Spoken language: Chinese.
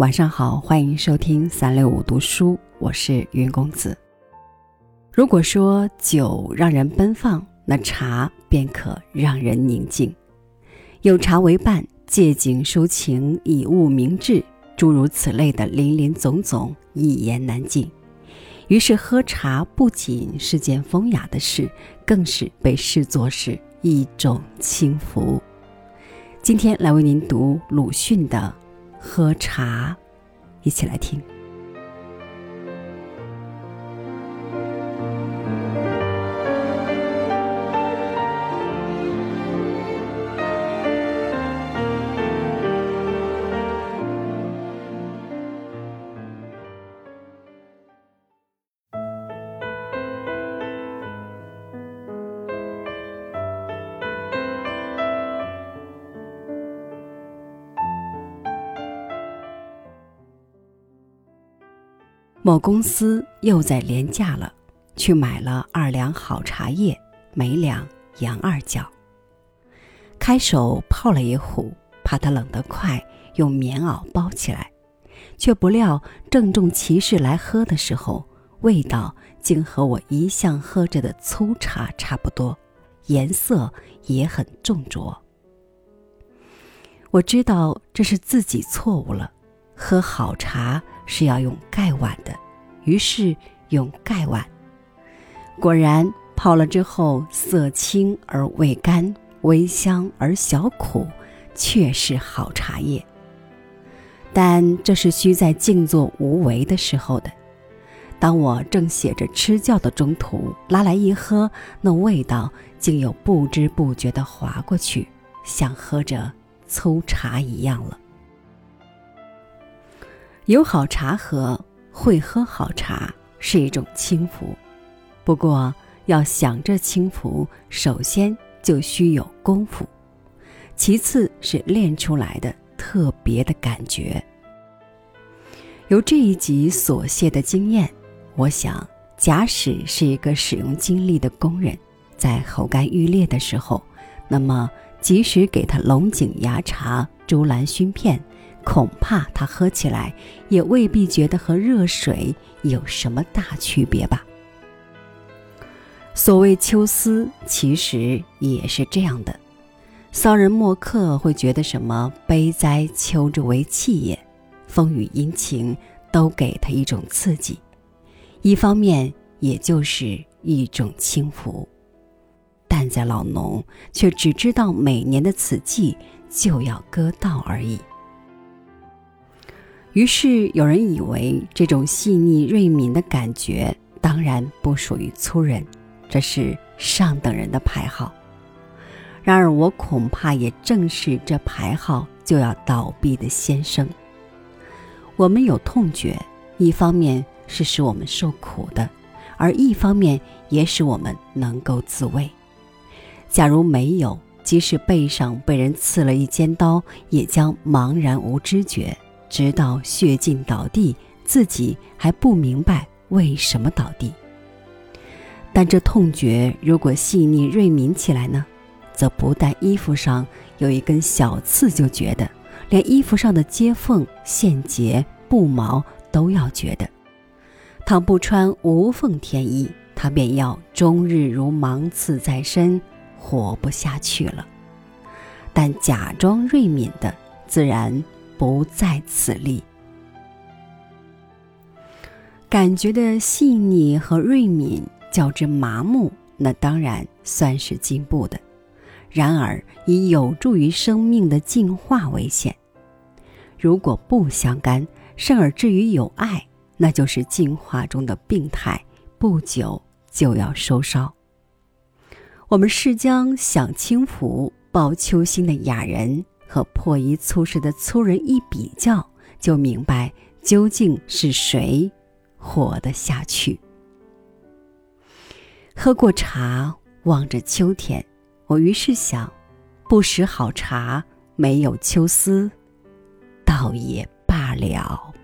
晚上好，欢迎收听三六五读书，我是云公子。如果说酒让人奔放，那茶便可让人宁静。有茶为伴，借景抒情，以物明志，诸如此类的林林总总，一言难尽。于是喝茶不仅是件风雅的事，更是被视作是一种轻浮。今天来为您读鲁迅的。喝茶，一起来听。某公司又在廉价了，去买了二两好茶叶，每两洋二角。开手泡了一壶，怕它冷得快，用棉袄包起来，却不料郑重其事来喝的时候，味道竟和我一向喝着的粗茶差不多，颜色也很重浊。我知道这是自己错误了，喝好茶。是要用盖碗的，于是用盖碗。果然泡了之后，色清而味甘，微香而小苦，确是好茶叶。但这是需在静坐无为的时候的。当我正写着吃教的中途，拉来一喝，那味道竟又不知不觉地滑过去，像喝着粗茶一样了。有好茶喝，会喝好茶是一种轻浮。不过，要想这轻浮，首先就需有功夫，其次是练出来的特别的感觉。由这一集所谢的经验，我想，假使是一个使用精力的工人，在喉干欲裂的时候，那么即使给他龙井芽茶、竹兰熏片。恐怕他喝起来也未必觉得和热水有什么大区别吧。所谓秋思，其实也是这样的。骚人墨客会觉得什么悲哉秋之为气也，风雨阴晴都给他一种刺激，一方面也就是一种轻浮。但在老农却只知道每年的此季就要割稻而已。于是有人以为这种细腻锐敏的感觉当然不属于粗人，这是上等人的牌号。然而我恐怕也正是这牌号就要倒闭的先生。我们有痛觉，一方面是使我们受苦的，而一方面也使我们能够自卫。假如没有，即使背上被人刺了一尖刀，也将茫然无知觉。直到血尽倒地，自己还不明白为什么倒地。但这痛觉如果细腻锐敏起来呢，则不但衣服上有一根小刺就觉得，连衣服上的接缝、线结、布毛都要觉得。倘不穿无缝天衣，他便要终日如芒刺在身，活不下去了。但假装锐敏的，自然。不在此例。感觉的细腻和锐敏较之麻木，那当然算是进步的。然而，以有助于生命的进化为先。如果不相干，甚而至于有爱，那就是进化中的病态，不久就要收梢。我们是将享清福、抱秋心的雅人。和破衣粗食的粗人一比较，就明白究竟是谁活得下去。喝过茶，望着秋天，我于是想：不识好茶，没有秋思，倒也罢了。